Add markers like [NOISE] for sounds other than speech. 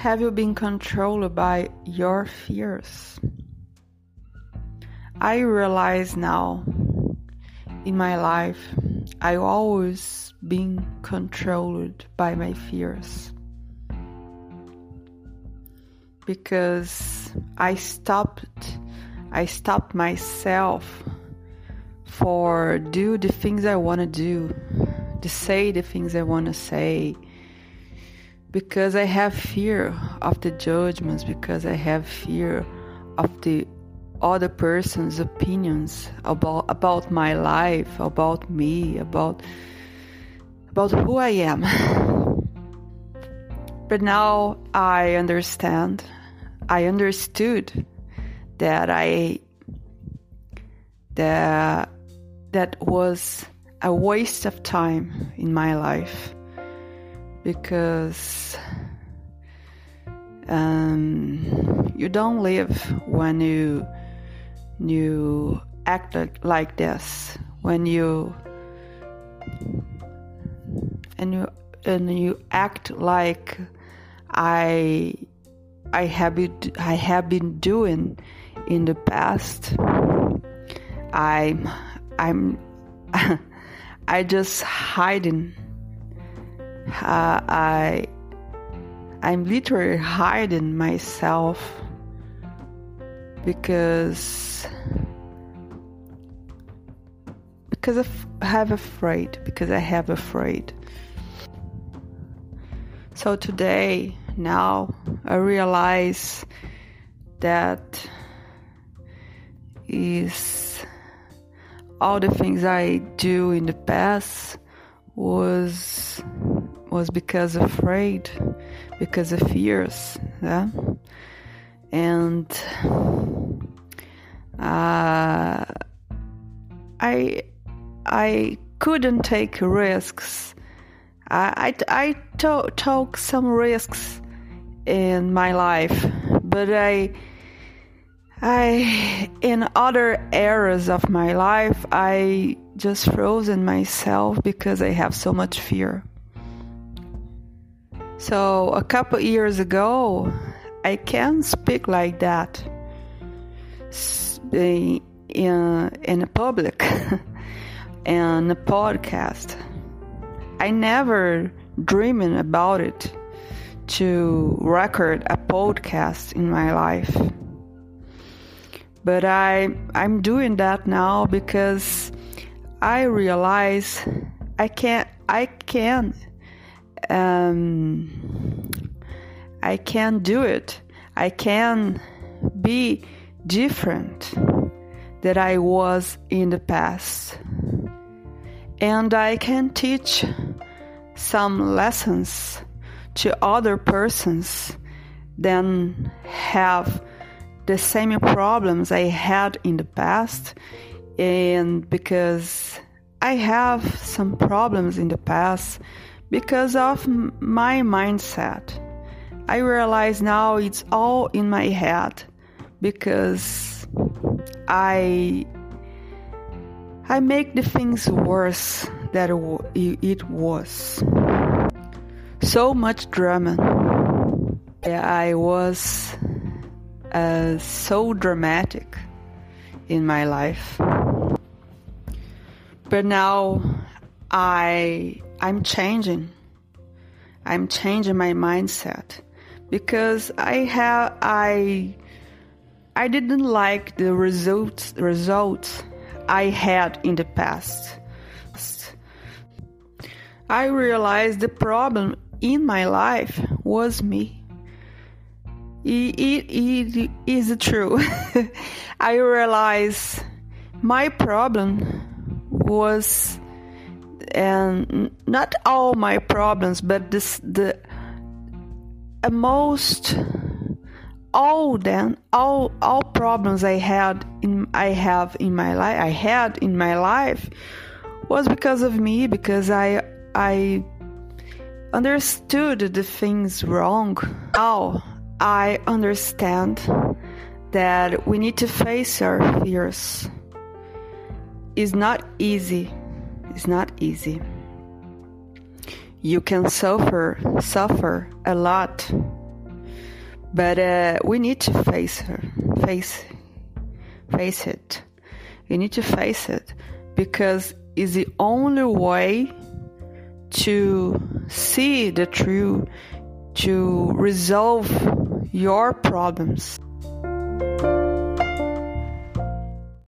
Have you been controlled by your fears? I realize now in my life I always been controlled by my fears. Because I stopped I stopped myself for do the things I want to do, to say the things I want to say because I have fear of the judgments, because I have fear of the other person's opinions about about my life, about me, about about who I am. [LAUGHS] But now I understand. I understood that I that that was a waste of time in my life because um, you don't live when you you act like this when you and you and you act like I I have been, I have been doing in the past. I'm I'm [LAUGHS] I just hiding uh, I I'm literally hiding myself because because I have afraid because I have afraid. So today, now I realize that is all the things I do in the past was was because afraid, because of fears, yeah? and uh, I I couldn't take risks. I I, I to, took some risks in my life, but I I in other areas of my life I just frozen myself because I have so much fear. So a couple years ago, I can't speak like that in in public [LAUGHS] and a podcast. I never dreaming about it to record a podcast in my life. But I I'm doing that now because I realize I can't I can um, I can do it. I can be different that I was in the past. And I can teach some lessons to other persons than have the same problems I had in the past. And because I have some problems in the past, because of my mindset. I realize now it's all in my head because I I make the things worse than it was. So much drama. I was uh, so dramatic in my life. But now I I'm changing. I'm changing my mindset because I have I I didn't like the results results I had in the past. I realized the problem in my life was me. It, it, it is true. [LAUGHS] I realized my problem was and not all my problems, but this the most all then all all problems I had in I have in my life I had in my life was because of me because I I understood the things wrong. Now I understand that we need to face our fears. It's not easy is not easy. You can suffer, suffer a lot, but uh, we need to face her, face, face it. You need to face it because it's the only way to see the truth, to resolve your problems.